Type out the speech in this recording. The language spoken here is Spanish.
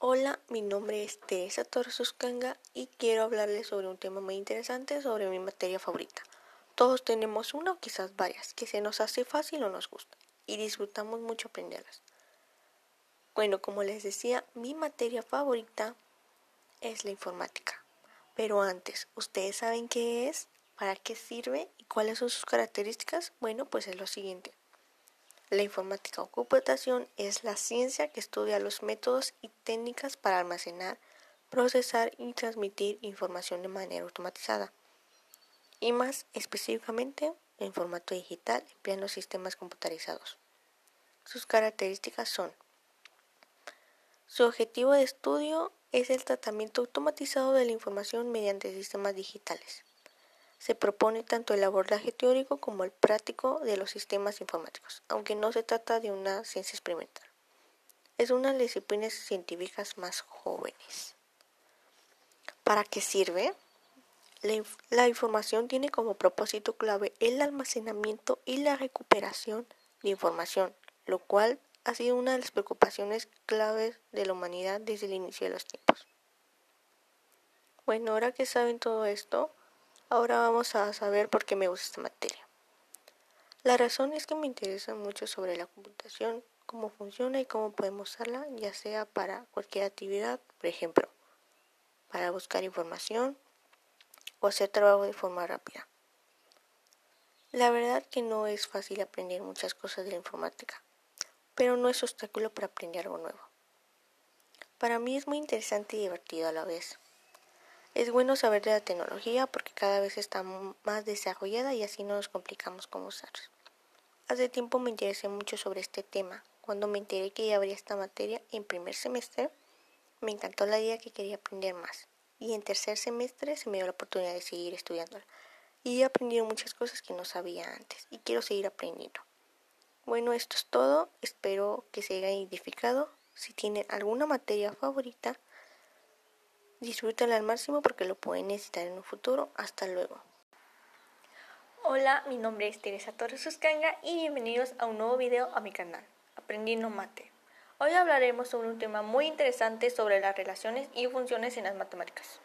Hola, mi nombre es Teresa Torres Uscanga y quiero hablarles sobre un tema muy interesante sobre mi materia favorita. Todos tenemos una o quizás varias que se nos hace fácil o nos gusta y disfrutamos mucho aprenderlas. Bueno, como les decía, mi materia favorita es la informática. Pero antes, ¿ustedes saben qué es? ¿Para qué sirve? ¿Y cuáles son sus características? Bueno, pues es lo siguiente. La informática o computación es la ciencia que estudia los métodos y técnicas para almacenar, procesar y transmitir información de manera automatizada. Y más específicamente en formato digital empleando sistemas computarizados. Sus características son su objetivo de estudio es el tratamiento automatizado de la información mediante sistemas digitales. Se propone tanto el abordaje teórico como el práctico de los sistemas informáticos, aunque no se trata de una ciencia experimental. Es una de las disciplinas científicas más jóvenes. ¿Para qué sirve? La, información tiene como propósito clave el almacenamiento y la recuperación de información, lo cual ha sido una de las preocupaciones claves de la humanidad desde el inicio de los tiempos. Bueno, ahora que saben todo esto, Ahora vamos a saber por qué me gusta esta materia. La razón es que me interesa mucho sobre la computación, cómo funciona y cómo podemos usarla, ya sea para cualquier actividad, por ejemplo, para buscar información o hacer trabajo de forma rápida. La verdad que no es fácil aprender muchas cosas de la informática, pero no es obstáculo para aprender algo nuevo. Para mí es muy interesante y divertido a la vez. Es bueno saber de la tecnología porque cada vez está más desarrollada y así no nos complicamos cómo usarla. Hace tiempo me interesé mucho sobre este tema. Cuando me enteré que ya habría esta materia en primer semestre, me encantó la idea que quería aprender más. Y en tercer semestre se me dio la oportunidad de seguir estudiándola. Y he aprendido muchas cosas que no sabía antes y quiero seguir aprendiendo. Bueno, esto es todo. Espero que se haya identificado. Si tienen alguna materia favorita, Disfrútenlo al máximo porque lo pueden necesitar en un futuro. Hasta luego. Hola, mi nombre es Teresa Torres Uscanga y bienvenidos a un nuevo video a mi canal, Aprendiendo Mate. Hoy hablaremos sobre un tema muy interesante sobre las relaciones y funciones en las matemáticas.